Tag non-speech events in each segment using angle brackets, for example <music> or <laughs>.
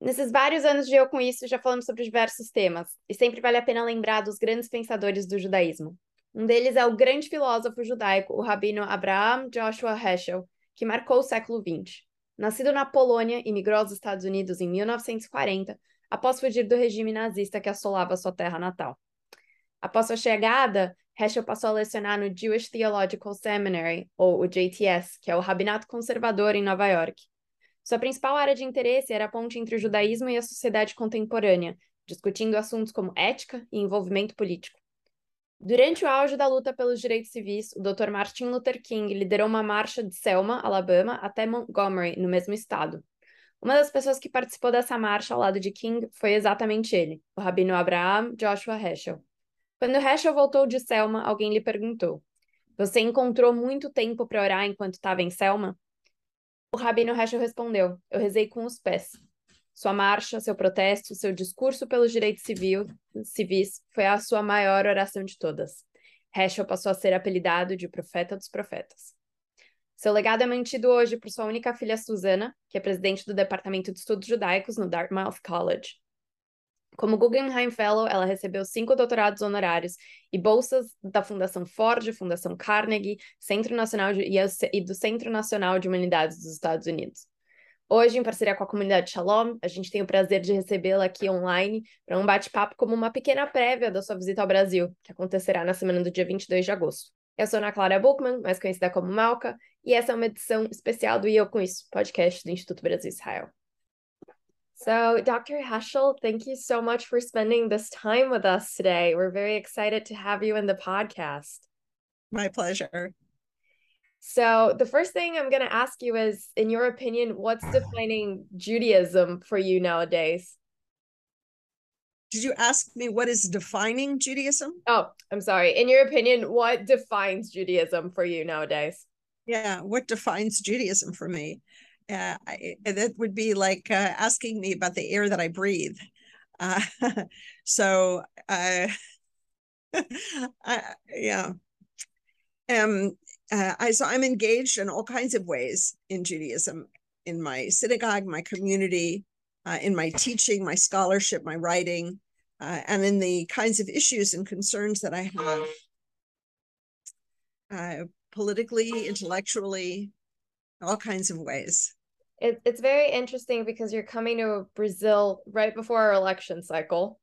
Nesses vários anos de Eu Com Isso, já falamos sobre diversos temas, e sempre vale a pena lembrar dos grandes pensadores do judaísmo. Um deles é o grande filósofo judaico, o rabino Abraham Joshua Heschel, que marcou o século XX. Nascido na Polônia e migrou aos Estados Unidos em 1940, após fugir do regime nazista que assolava sua terra natal. Após sua chegada, Heschel passou a lecionar no Jewish Theological Seminary, ou o JTS, que é o rabinato conservador em Nova York. Sua principal área de interesse era a ponte entre o judaísmo e a sociedade contemporânea, discutindo assuntos como ética e envolvimento político. Durante o auge da luta pelos direitos civis, o Dr. Martin Luther King liderou uma marcha de Selma, Alabama, até Montgomery, no mesmo estado. Uma das pessoas que participou dessa marcha ao lado de King foi exatamente ele, o rabino Abraham Joshua Heschel. Quando Heschel voltou de Selma, alguém lhe perguntou: Você encontrou muito tempo para orar enquanto estava em Selma? O rabino Heschel respondeu: Eu rezei com os pés. Sua marcha, seu protesto, seu discurso pelos direitos civil, civis foi a sua maior oração de todas. Heschel passou a ser apelidado de profeta dos profetas. Seu legado é mantido hoje por sua única filha Susana, que é presidente do Departamento de Estudos Judaicos no Dartmouth College. Como Guggenheim Fellow, ela recebeu cinco doutorados honorários e bolsas da Fundação Ford, Fundação Carnegie, Centro Nacional de, e do Centro Nacional de Humanidades dos Estados Unidos. Hoje, em parceria com a comunidade Shalom, a gente tem o prazer de recebê-la aqui online para um bate-papo como uma pequena prévia da sua visita ao Brasil, que acontecerá na semana do dia 22 de agosto. Eu sou Ana Clara Buchmann, mais conhecida como Malca, e essa é uma edição especial do E Eu Com Isso, podcast do Instituto Brasil Israel. So, Dr. Heschel, thank you so much for spending this time with us today. We're very excited to have you in the podcast. My pleasure. So, the first thing I'm going to ask you is in your opinion, what's defining Judaism for you nowadays? Did you ask me what is defining Judaism? Oh, I'm sorry. In your opinion, what defines Judaism for you nowadays? Yeah, what defines Judaism for me? Uh, I, that would be like uh, asking me about the air that I breathe. Uh, <laughs> so, uh, <laughs> I, yeah. Um, uh, I, so I'm engaged in all kinds of ways in Judaism, in my synagogue, my community, uh, in my teaching, my scholarship, my writing, and in the kinds of issues and concerns that I have politically, intellectually, all kinds of ways it, it's very interesting because you're coming to Brazil right before our election cycle.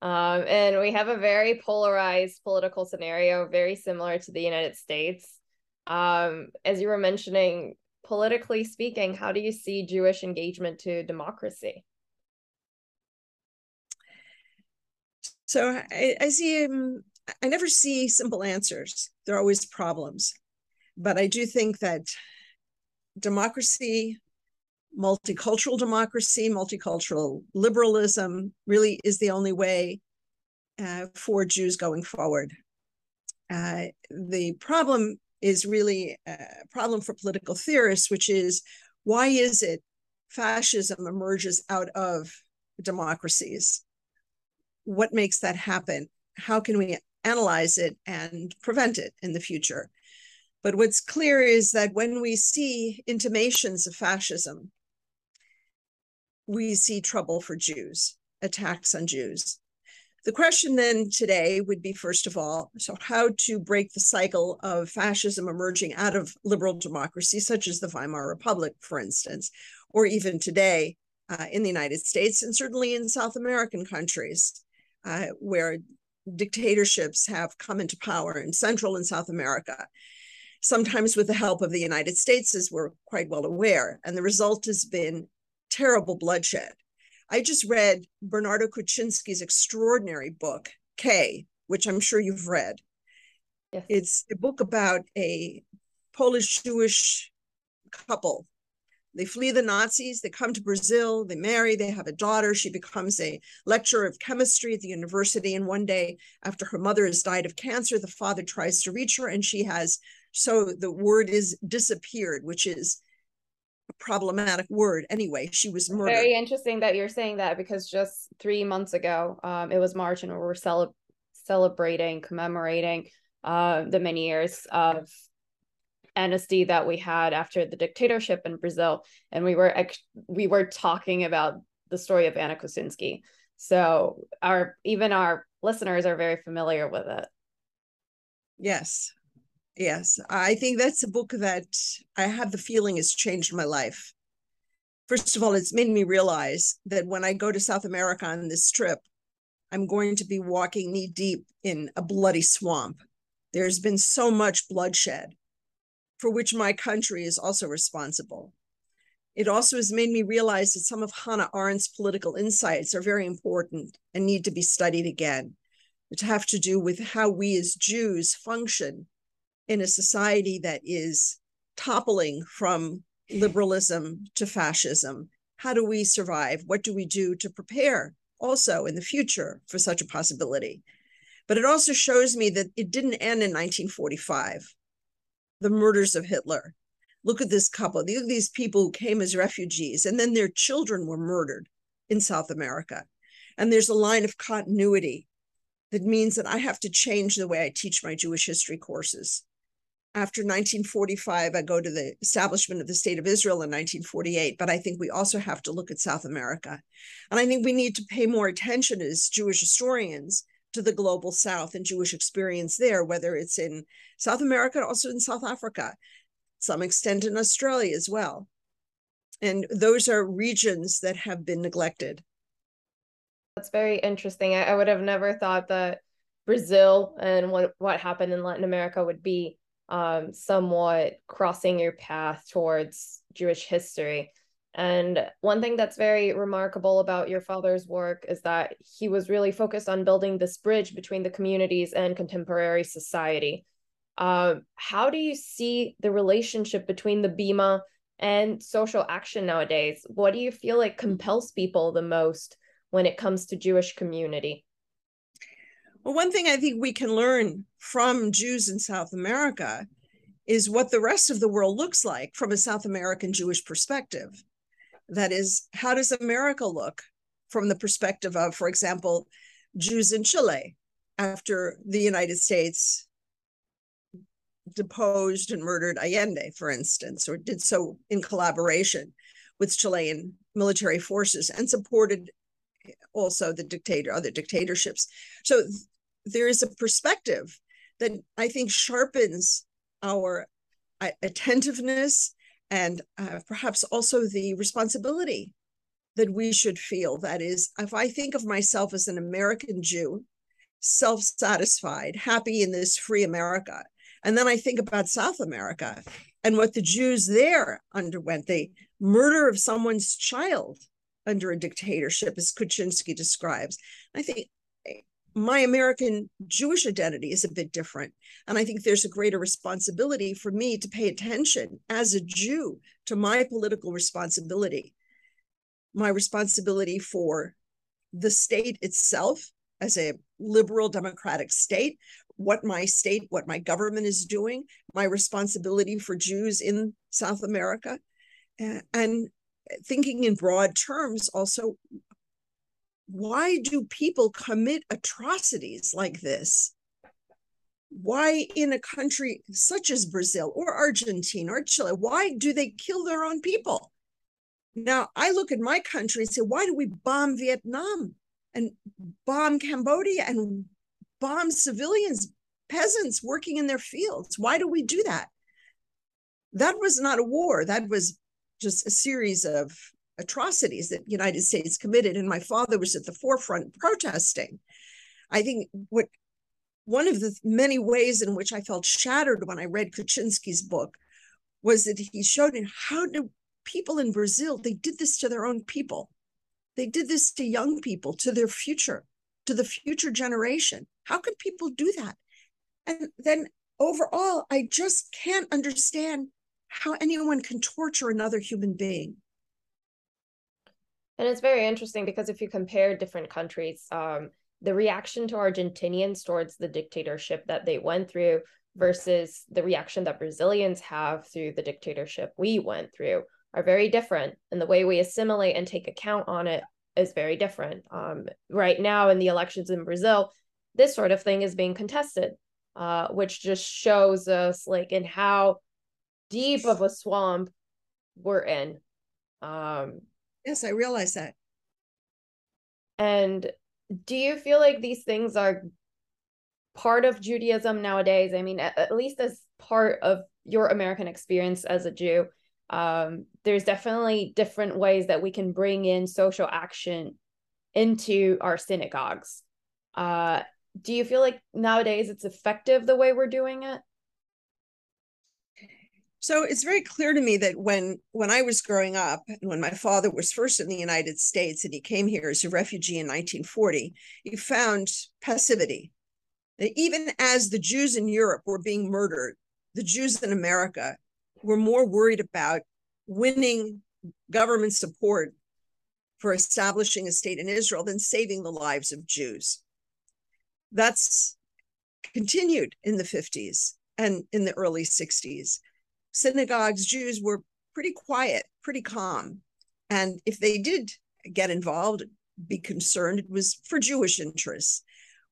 Um, and we have a very polarized political scenario, very similar to the United States. Um, as you were mentioning, politically speaking, how do you see Jewish engagement to democracy? So I, I see, um, I never see simple answers. There are always problems. But I do think that democracy multicultural democracy, multicultural liberalism really is the only way uh, for Jews going forward. Uh, the problem is really a problem for political theorists, which is why is it fascism emerges out of democracies? What makes that happen? How can we analyze it and prevent it in the future? But what's clear is that when we see intimations of fascism, we see trouble for Jews, attacks on Jews. The question then today would be first of all, so how to break the cycle of fascism emerging out of liberal democracy, such as the Weimar Republic, for instance, or even today uh, in the United States, and certainly in South American countries uh, where dictatorships have come into power in Central and South America, sometimes with the help of the United States, as we're quite well aware. And the result has been terrible bloodshed. I just read Bernardo Kucinski's extraordinary book, K, which I'm sure you've read. Yes. It's a book about a Polish Jewish couple. They flee the Nazis, they come to Brazil, they marry, they have a daughter. She becomes a lecturer of chemistry at the university. And one day, after her mother has died of cancer, the father tries to reach her, and she has so the word is disappeared, which is problematic word anyway she was murdered very interesting that you're saying that because just three months ago um, it was march and we were cel- celebrating commemorating uh, the many years of amnesty that we had after the dictatorship in brazil and we were ex- we were talking about the story of Anna Kucinski. So our even our listeners are very familiar with it. Yes. Yes. I think that's a book that I have the feeling has changed my life. First of all, it's made me realize that when I go to South America on this trip, I'm going to be walking knee deep in a bloody swamp. There's been so much bloodshed for which my country is also responsible. It also has made me realize that some of Hannah Arendt's political insights are very important and need to be studied again, which have to do with how we as Jews function in a society that is toppling from liberalism to fascism. How do we survive? What do we do to prepare also in the future for such a possibility? But it also shows me that it didn't end in 1945, the murders of Hitler look at this couple. These, people who came as refugees, and then their children were murdered in South America. And there's a line of continuity that means that I have to change the way I teach my Jewish history courses. After 1945, I go to the establishment of the State of Israel in 1948, but I think we also have to look at South America. And I think we need to pay more attention as Jewish historians to the global South and Jewish experience there, whether it's in South America, also in South Africa some extent in Australia as well. And those are regions that have been neglected. That's very interesting. I, I would have never thought that Brazil and what, what happened in Latin America would be um, somewhat crossing your path towards Jewish history. And one thing that's very remarkable about your father's work is that he was really focused on building this bridge between the communities and contemporary society. Uh, how do you see the relationship between the Bima and social action nowadays? What do you feel like compels people the most when it comes to Jewish community? Well, one thing I think we can learn from Jews in South America is what the rest of the world looks like from a South American Jewish perspective. That is, how does America look from the perspective of, for example, Jews in Chile after the United States deposed and murdered Allende, for instance, or did so in collaboration with Chilean military forces and supported also the dictator, other dictatorships. So there is a perspective that I think sharpens our uh, attentiveness and uh, perhaps also the responsibility that we should feel. That is, if I think of myself as an American Jew, self satisfied, happy in this free America, and then I think about South America and what the Jews there underwent the murder of someone's child under a dictatorship, as Kucinski describes. I think my American Jewish identity is a bit different. And I think there's a greater responsibility for me to pay attention as a Jew to my political responsibility, my responsibility for the state itself as a liberal democratic state, what my state, what my government is doing, my responsibility for Jews in South America, eh, and thinking in broad terms also why do people commit atrocities like this? Why, in a country such as Brazil or Argentina or Chile, why do they kill their own people? Now, I look at my country and say, why do we bomb Vietnam and bomb Cambodia and bomb civilians, peasants working in their fields. Why do we do that? That was not a war. That was just a series of atrocities that United States committed. And my father was at the forefront protesting. I think what one of the many ways in which I felt shattered when I read Kucinski's book was that he showed me how do people in Brazil, they did this to their own people. They did this to young people, to their future, to the future generation. How could people do that? And then overall, I just can't understand how anyone can torture another human being. And it's very interesting because if you compare different countries, um, the reaction to Argentinians towards the dictatorship that they went through versus the reaction that Brazilians have through the dictatorship we went through are very different. And the way we assimilate and take account on it is very different. Um, right now, in the elections in Brazil, this sort of thing is being contested, uh, which just shows us like in how deep of a swamp we're in. Um, yes, I realize that. And do you feel like these things are part of Judaism nowadays? I mean, at, at least as part of your American experience as a Jew, um, there's definitely different ways that we can bring in social action into our synagogues. Uh, do you feel like nowadays it's effective the way we're doing it? So it's very clear to me that when when I was growing up and when my father was first in the United States and he came here as a refugee in 1940, he found passivity. That even as the Jews in Europe were being murdered, the Jews in America were more worried about winning government support for establishing a state in Israel than saving the lives of Jews. That's continued in the 50s and in the early 60s synagogues, Jews were pretty quiet, pretty calm. And if they did get involved, be concerned, it was for Jewish interests.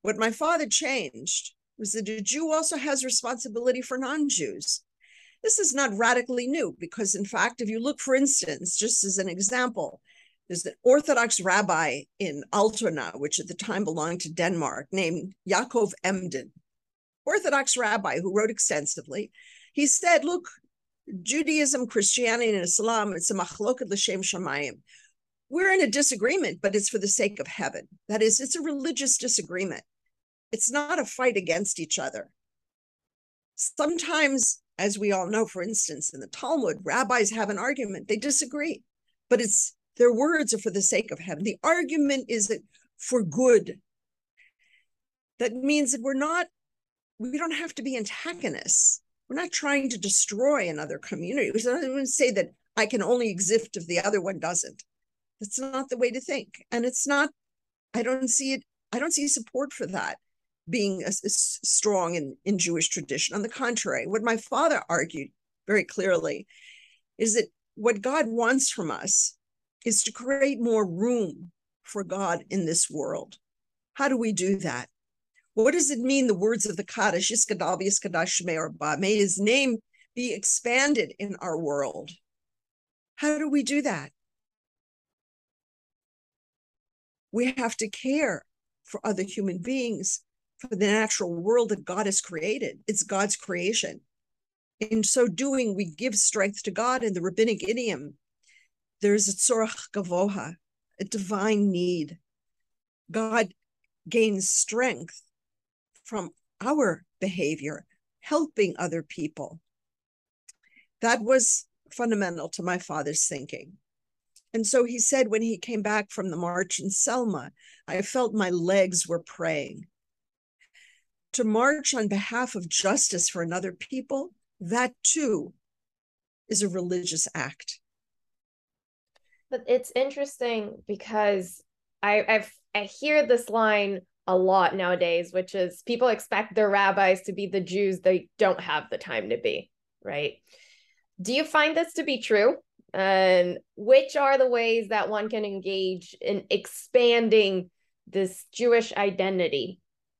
What my father changed was that a Jew also has responsibility for non Jews. This is not radically new because, in fact, if you look, for instance, just as an example, there's an Orthodox rabbi in Altona, which at the time belonged to Denmark, named Yaakov Emden, Orthodox rabbi who wrote extensively. He said, Look, Judaism, Christianity, and Islam, it's a machloket l'shem shamayim. We're in a disagreement, but it's for the sake of heaven. That is, it's a religious disagreement. It's not a fight against each other. Sometimes, as we all know, for instance, in the Talmud, rabbis have an argument. They disagree, but it's their words are for the sake of heaven. The argument is for good. That means that we're not, we don't have to be antagonists we're not trying to destroy another community. We don't even say that I can only exist if the other one doesn't. That's not the way to think. And it's not, I don't see it, I don't see support for that being as, strong in, in Jewish tradition. On the contrary, what my father argued very clearly is that what God wants from us is to create more room for God in this world. How do we do that? What does it mean, the words of the Kaddish, May his name be expanded in our world? How do we do that? We have to care for other human beings, for the natural world that God has created. It's God's creation. In so doing, we give strength to God in the rabbinic idiom. There's a tzorach gavoha, a divine need. God gains strength from our behavior, helping other people. That was fundamental to my father's thinking. And so he said when he came back from the march in Selma, I felt my legs were praying. To march on behalf of justice for another people, that too is a religious act. But it's interesting because I I've, I hear this line a lot nowadays, which is people expect their rabbis to be the Jews they don't have the time to be, right? Do you find this to be true? And which are the ways that one can engage in expanding this Jewish identity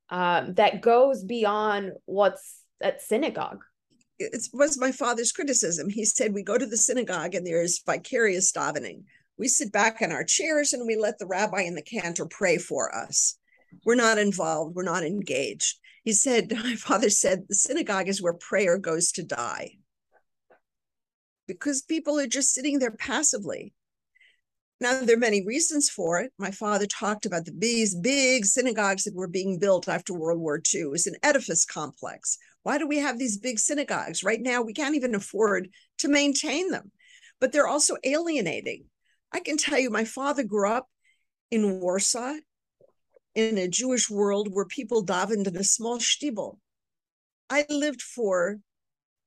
um, that goes beyond what's at synagogue? It was my father's criticism. He said, We go to the synagogue and there's vicarious davening. We sit back in our chairs and we let the rabbi and the cantor pray for us. We're not involved. We're not engaged. He said, <laughs> My father said, the synagogue is where prayer goes to die because people are just sitting there passively. Now, there are many reasons for it. My father talked about the these big synagogues that were being built after World War II. It was an edifice complex. Why do we have these big synagogues? Right now, we can't even afford to maintain them, but they're also alienating. I can tell you, my father grew up in Warsaw in a Jewish world where people davened in a small shtibel. I lived for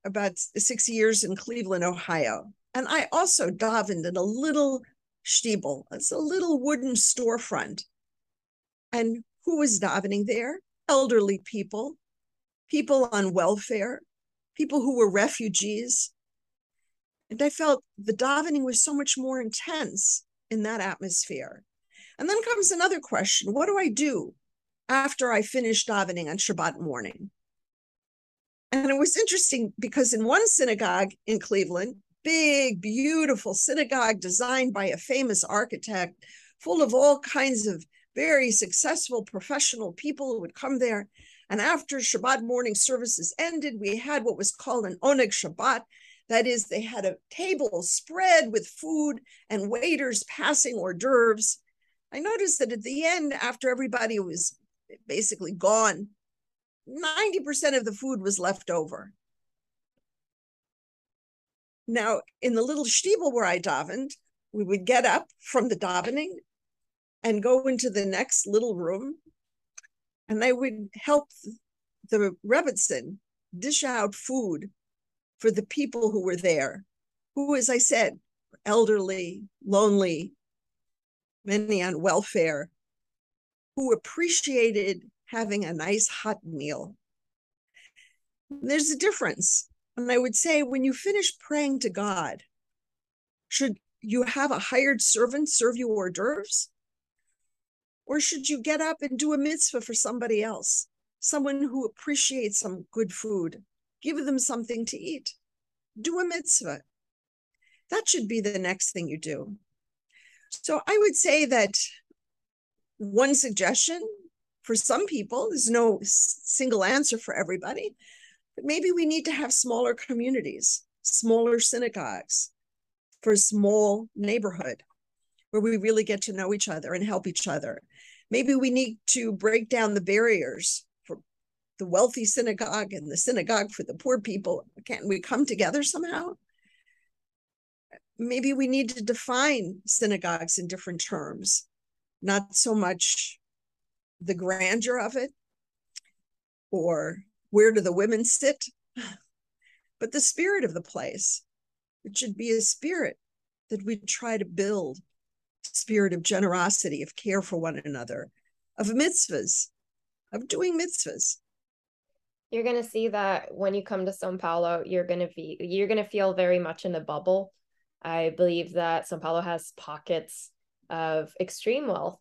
about six years in Cleveland, Ohio, and I also davened in a little shtibel. It's a little wooden storefront. And who was davening there? Elderly people, people on welfare, people who were refugees. And I felt the davening was so much more intense in that atmosphere. And then comes another question what do I do after I finish davening on Shabbat morning? And it was interesting because in one synagogue in Cleveland, big, beautiful synagogue designed by a famous architect, full of all kinds of very successful professional people who would come there. And after Shabbat morning services ended, we had what was called an Oneg Shabbat. That is, they had a table spread with food and waiters passing hors d'oeuvres. I noticed that at the end, after everybody was basically gone, 90% of the food was left over. Now, in the little shtibel where I davened, we would get up from the davening and go into the next little room, and I would help the Rebbetzin dish out food for the people who were there, who, as I said, elderly, lonely, many on welfare, who appreciated having a nice hot meal. There's a difference. And I would say when you finish praying to God, should you have a hired servant serve you hors d'oeuvres? Or should you get up and do a mitzvah for somebody else, someone who appreciates some good food? Give them something to eat. Do a mitzvah. That should be the next thing you do. So I would say that one suggestion for some people, there's no single answer for everybody, but maybe we need to have smaller communities, smaller synagogues for a small neighborhood where we really get to know each other and help each other. Maybe we need to break down the barriers for the wealthy synagogue and the synagogue for the poor people. Can't we come together somehow? Maybe we need to define synagogues in different terms, not so much the grandeur of it or where do the women sit? <sighs> But the spirit of the place. It should be a spirit that we try to build spirit of generosity, of care for one another, of mitzvahs, of doing mitzvahs. You're gonna see that when you come to Sao Paulo, you're gonna be you're gonna feel very much in a bubble. I believe that Sao Paulo has pockets of extreme wealth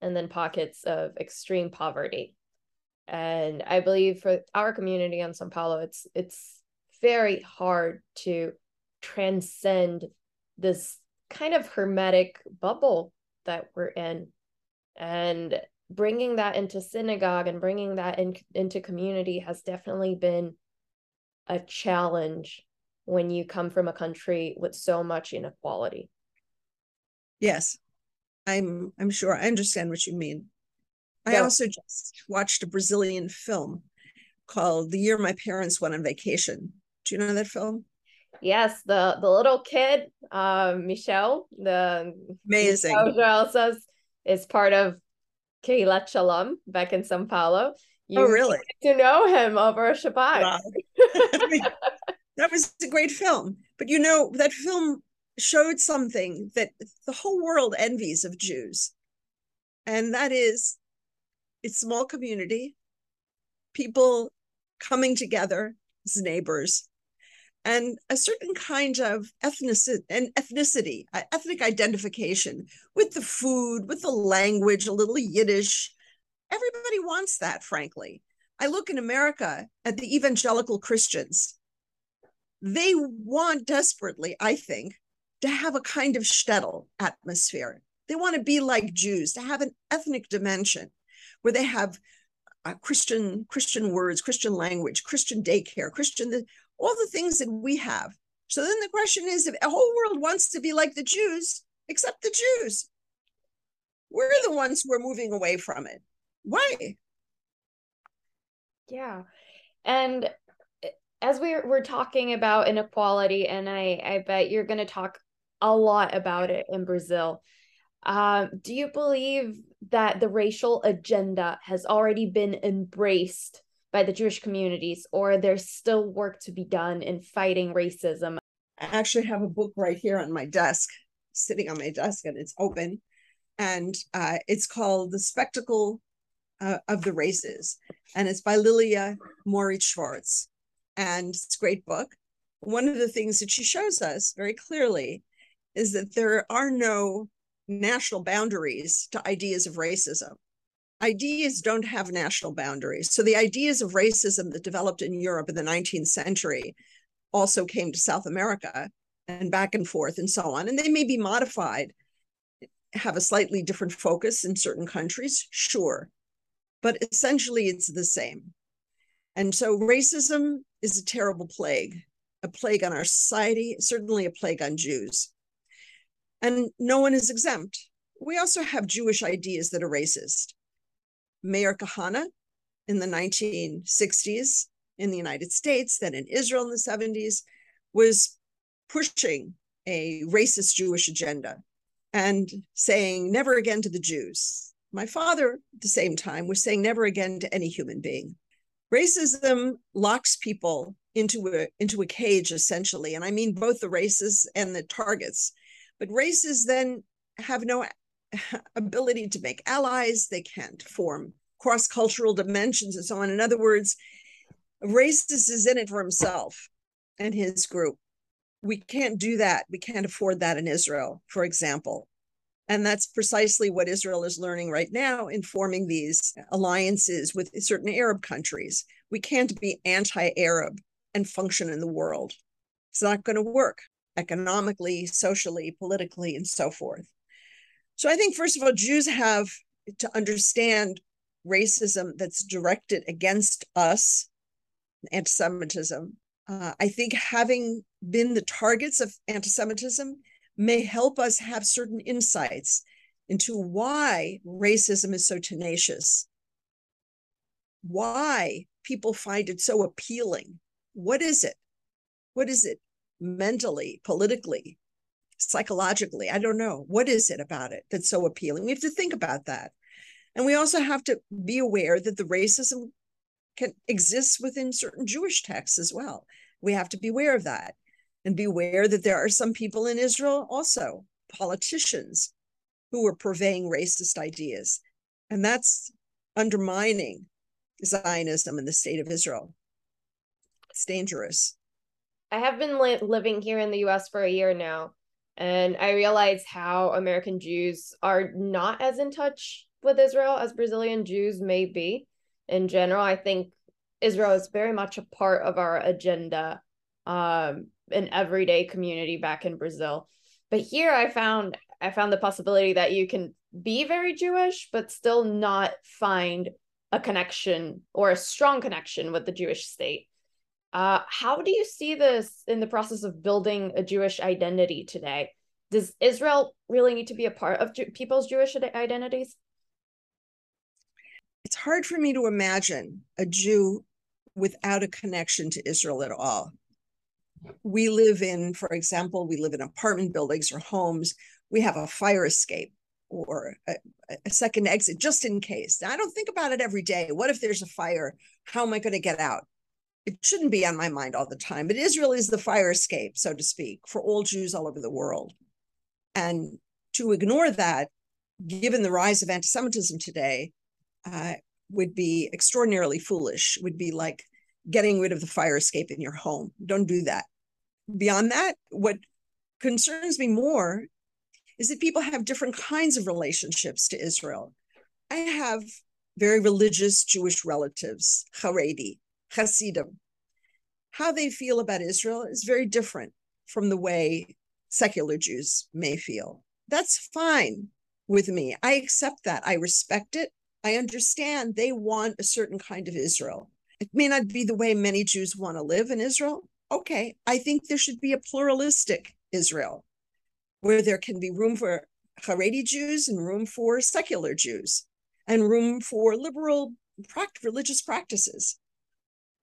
and then pockets of extreme poverty. And i believe for our community in sao paulo it's it's very hard to transcend this kind of hermetic bubble that we're in. And bringing that into synagogue and bringing that in, into community has definitely been a challenge when you come from a country with so much inequality yes i'm i'm sure i understand what you mean I also just watched a Brazilian film called The Year My Parents Went on Vacation. Do you know that film? Yes, the the little kid, uh, Michel, the amazing. Michel is part of Keilat Shalom back in Sao Paulo. You oh, really? To know him over Shabbat. Wow. <laughs> <laughs> that was a great film. But you know, that film showed something that the whole world envies of Jews. And that is it's small community, people coming together as neighbors, and a certain kind of ethnicity and ethnicity, ethnic identification with the food, with the language, a little Yiddish. Everybody wants that, frankly. I look in America at the evangelical Christians. They want desperately, I think, to have a kind of shtetl atmosphere. They want to be like Jews, to have an ethnic dimension where they have uh, Christian Christian words, Christian language, Christian daycare, Christian all the things that we have. So then the question is, if the whole world wants to be like the Jews, except the Jews, we're the ones who are moving away from it. Why? Yeah, and as we're we're talking about inequality, and I I bet you're going to talk a lot about it in Brazil. Um, do you believe that the racial agenda has already been embraced by the Jewish communities, or there's still work to be done in fighting racism? I actually have a book right here on my desk, sitting on my desk, and it's open. And uh, it's called The Spectacle uh, of the Races. And it's by Lilia Moritz Schwarcz. And it's a great book. One of the things that she shows us very clearly is that there are no national boundaries to ideas of racism. Ideas don't have national boundaries. So the ideas of racism that developed in Europe in the 19th century also came to South America and back and forth and so on. And they may be modified have a slightly different focus in certain countries, sure, but essentially it's the same. And so racism is a terrible plague, a plague on our society, certainly a plague on Jews. And no one is exempt. We also have Jewish ideas that are racist. Meir Kahane in the 1960s in the United States, then in Israel in the 70s, was pushing a racist Jewish agenda and saying never again to the Jews. My father, at the same time, was saying never again to any human being. Racism locks people into a into a cage essentially, and I mean both the races and the targets. But races then have no <laughs> ability to make allies. They can't form cross-cultural dimensions and so on. In other words, racist is in it for himself and his group we can't do that. We can't afford that in Israel, for example. And that's precisely what Israel is learning right now in forming these alliances with certain Arab countries. We can't be anti Arab and function in the world. It's not going to work economically, socially, politically, and so forth. So I think, first of all, Jews have to understand racism that's directed against us, anti Semitism, uh, I think having been the targets of anti Semitism may help us have certain insights into why racism is so tenacious, why people find it so appealing. What is it? What is it mentally, politically, psychologically? I don't know. What is it about it that's so appealing? We have to think about that. And we also have to be aware that the racism can exists within certain Jewish texts as well. We have to be aware of that and be aware that there are some people in Israel also, politicians, who are purveying racist ideas. And that's undermining Zionism in the state of Israel. It's dangerous. I have been li- living here in the US for a year now, and I realize how American Jews are not as in touch with Israel as Brazilian Jews may be in general. I think Israel is very much a part of our agenda, um, an everyday community back in Brazil. But here I found I found the possibility that you can be very Jewish, but still not find a connection or a strong connection with the Jewish state. Uh, how do you see this in the process of building a Jewish identity today? Does Israel really need to be a part of Jew- people's Jewish identities? it's hard for me to imagine a Jew without a connection to Israel at all. We live in, for example, we live in apartment buildings or homes. We have a fire escape or a, a second exit just in case. Now, I don't think about it every day. What if there's a fire? How am I going to get out? It shouldn't be on my mind all the time, but Israel is the fire escape, so to speak, for all Jews all over the world. And to ignore that, given the rise of anti Semitism today, uh, would be extraordinarily foolish, would be like getting rid of the fire escape in your home. Don't do that. Beyond that, what concerns me more is that people have different kinds of relationships to Israel. I have very religious Jewish relatives, Haredi, Hasidim. How they feel about Israel is very different from the way secular Jews may feel. That's fine with me. I accept that. I respect it. I understand they want a certain kind of Israel. It may not be the way many Jews want to live in Israel. Okay, I think there should be a pluralistic Israel where there can be room for Haredi Jews and room for secular Jews and room for liberal religious practices.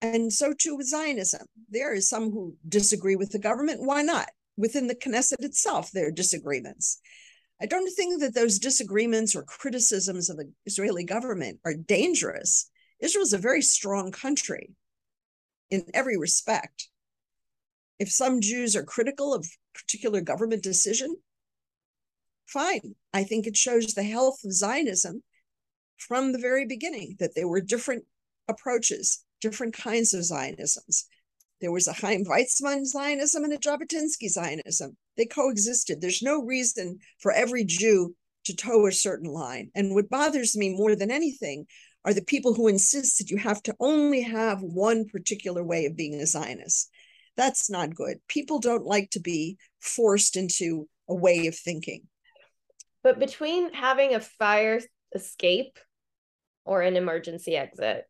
And so too with Zionism. There is some who disagree with the government. Why not? Within the Knesset itself, there are disagreements. I don't think that those disagreements or criticisms of the Israeli government are dangerous. Israel is a very strong country in every respect. If some Jews are critical of particular government decision, fine. I think it shows the health of Zionism from the very beginning that there were different approaches, different kinds of Zionisms. There was a Chaim Weizmann Zionism and a Jabotinsky Zionism. They coexisted. There's no reason for every Jew to toe a certain line. And what bothers me more than anything are the people who insist that you have to only have one particular way of being a Zionist. That's not good. People don't like to be forced into a way of thinking. But between having a fire escape or an emergency exit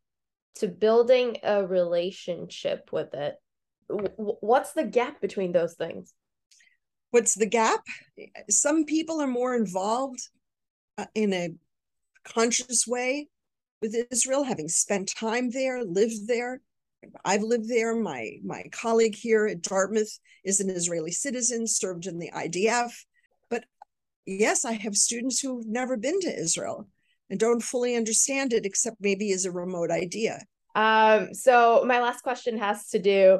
to building a relationship with it, what's the gap between those things? What's the gap? Some people are more involved uh, in a conscious way with Israel, having spent time there, lived there. I've lived there. My my colleague here at Dartmouth is an Israeli citizen, served in the IDF. But yes, I have students who've never been to Israel and don't fully understand it, except maybe as a remote idea. Um, so my last question has to do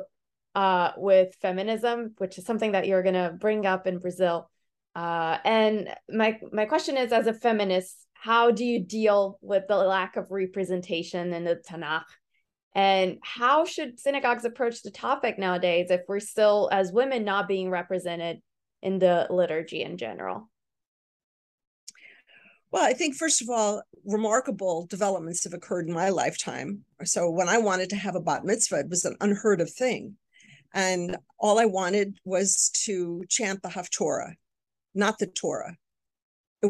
uh, with feminism, which is something that you're going to bring up in Brazil. Uh, and my my question is, as a feminist, how do you deal with the lack of representation in the Tanakh? And how should synagogues approach the topic nowadays if we're still, as women, not being represented in the liturgy in general? Well, I think, first of all, remarkable developments have occurred in my lifetime. So, when I wanted to have a bat mitzvah, it was an unheard of thing. And all I wanted was to chant the Haftorah, not the Torah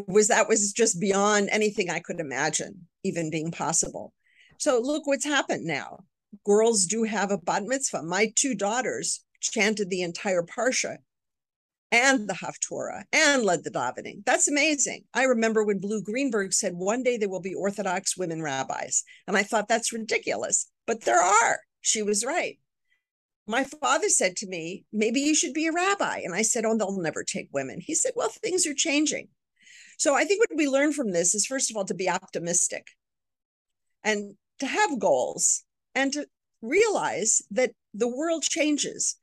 was that was just beyond anything I could imagine even being possible. So look what's happened now. Girls do have a bat mitzvah. My two daughters chanted the entire parsha and the Haftorah and led the davening. That's amazing. I remember when Blu Greenberg said one day there will be Orthodox women rabbis. And I thought that's ridiculous, but there are. She was right. My father said to me, maybe you should be a rabbi. And I said, oh, they'll never take women. He said, well, things are changing. So I think what we learn from this is, first of all, to be optimistic and to have goals and to realize that the world changes.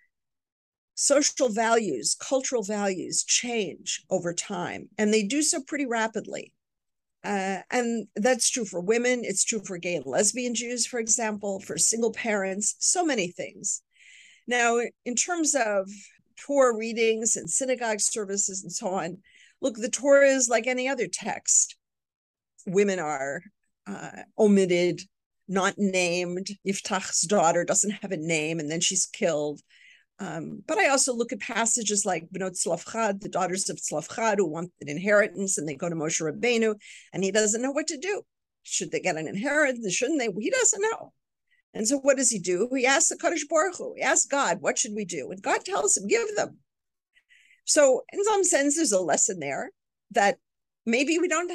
Social values, cultural values change over time, and they do so pretty rapidly. Uh, and that's true for women. It's true for gay and lesbian Jews, for example, for single parents, so many things. Now, in terms of Torah readings and synagogue services and so on, look, the Torah is like any other text. Women are uh, omitted, not named. Yiftach's daughter doesn't have a name, and then she's killed. Um, but I also look at passages like Benot Tzlafchad, the daughters of Tzlafchad, who want an inheritance, and they go to Moshe Rabbeinu, and he doesn't know what to do. Should they get an inheritance? Shouldn't they? He doesn't know. And so what does he do? He asks the Kadosh Baruch Hu, he asks God, what should we do? And God tells him, give them. So, in some sense, there's a lesson there that maybe we don't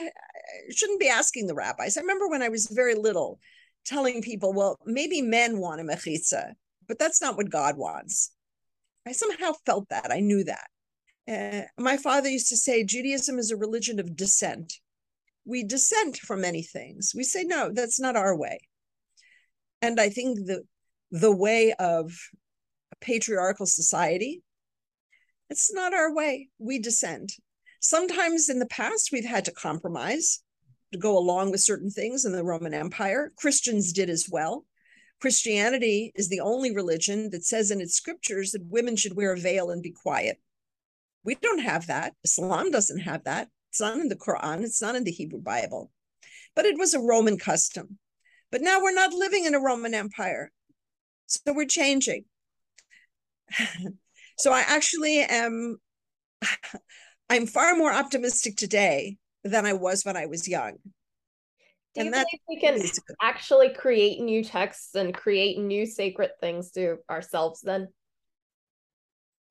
shouldn't be asking the rabbis. I remember when I was very little telling people, well, maybe men want a mechitza, but that's not what God wants. I somehow felt that. I knew that. Uh, my father used to say Judaism is a religion of dissent. We dissent from many things. We say, no, that's not our way. And I think the the way of a patriarchal society it's not our way. We dissent. Sometimes in the past, we've had to compromise to go along with certain things in the Roman Empire. Christians did as well. Christianity is the only religion that says in its scriptures that women should wear a veil and be quiet. We don't have that. Islam doesn't have that. It's not in the Quran, it's not in the Hebrew Bible. But it was a Roman custom. But now we're not living in a Roman Empire. So we're changing. <laughs> So I actually am, <laughs> I'm far more optimistic today than I was when I was young. Do you think we can actually create new texts and create new sacred things to ourselves then?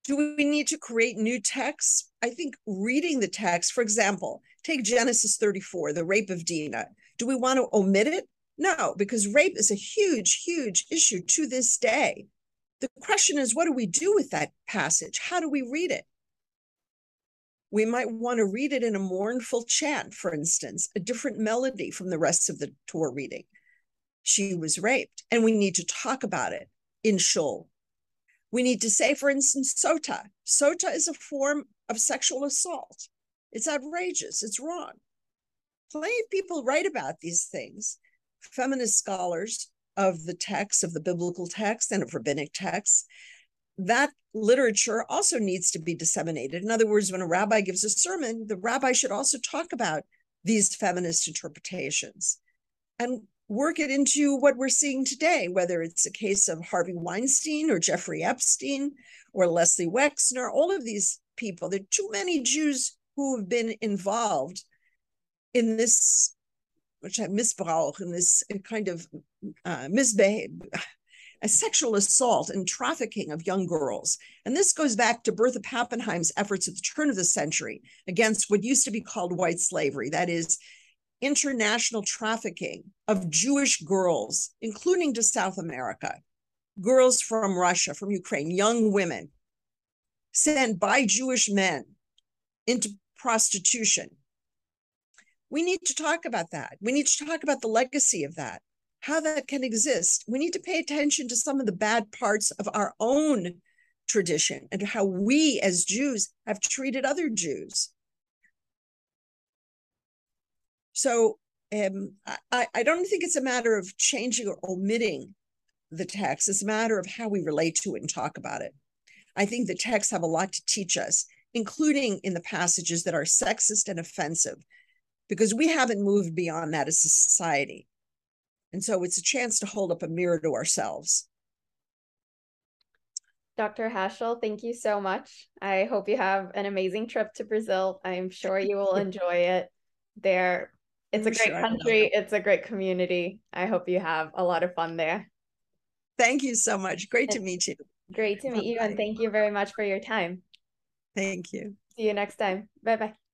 Do we need to create new texts? I think reading the text, for example, take Genesis 34, the rape of Dinah. Do we want to omit it? No, because rape is a huge, huge issue to this day. The question is, what do we do with that passage? How do we read it? We might want to read it in a mournful chant, for instance, a different melody from the rest of the Torah reading. She was raped, and we need to talk about it in shul. We need to say, for instance, sota. Sota is a form of sexual assault. It's outrageous. It's wrong. Plenty of people write about these things. Feminist scholars of the text, of the biblical text and of rabbinic texts, that literature also needs to be disseminated. In other words, when a rabbi gives a sermon, the rabbi should also talk about these feminist interpretations and work it into what we're seeing today, whether it's a case of Harvey Weinstein or Jeffrey Epstein or Leslie Wexner, all of these people. There are too many Jews who have been involved in this, misbrauch, in this kind of uh, misbehave, <sighs> a sexual assault and trafficking of young girls. And this goes back to Bertha Pappenheim's efforts at the turn of the century against what used to be called white slavery, that is, international trafficking of Jewish girls, including to South America, girls from Russia, from Ukraine, young women sent by Jewish men into prostitution. We need to talk about that. We need to talk about the legacy of that how that can exist. We need to pay attention to some of the bad parts of our own tradition and how we as Jews have treated other Jews. So um, I, I don't think it's a matter of changing or omitting the text. It's a matter of how we relate to it and talk about it. I think the texts have a lot to teach us, including in the passages that are sexist and offensive, because we haven't moved beyond that as a society. And so it's a chance to hold up a mirror to ourselves. Dr. Heschel, thank you so much. I hope you have an amazing trip to Brazil. I'm sure you will <laughs> enjoy it there. It's I'm a great sure country, it's a great community. I hope you have a lot of fun there. Thank you so much. Great to meet you. Great to meet you, and thank you very much for your time. Thank you. See you next time. Bye bye.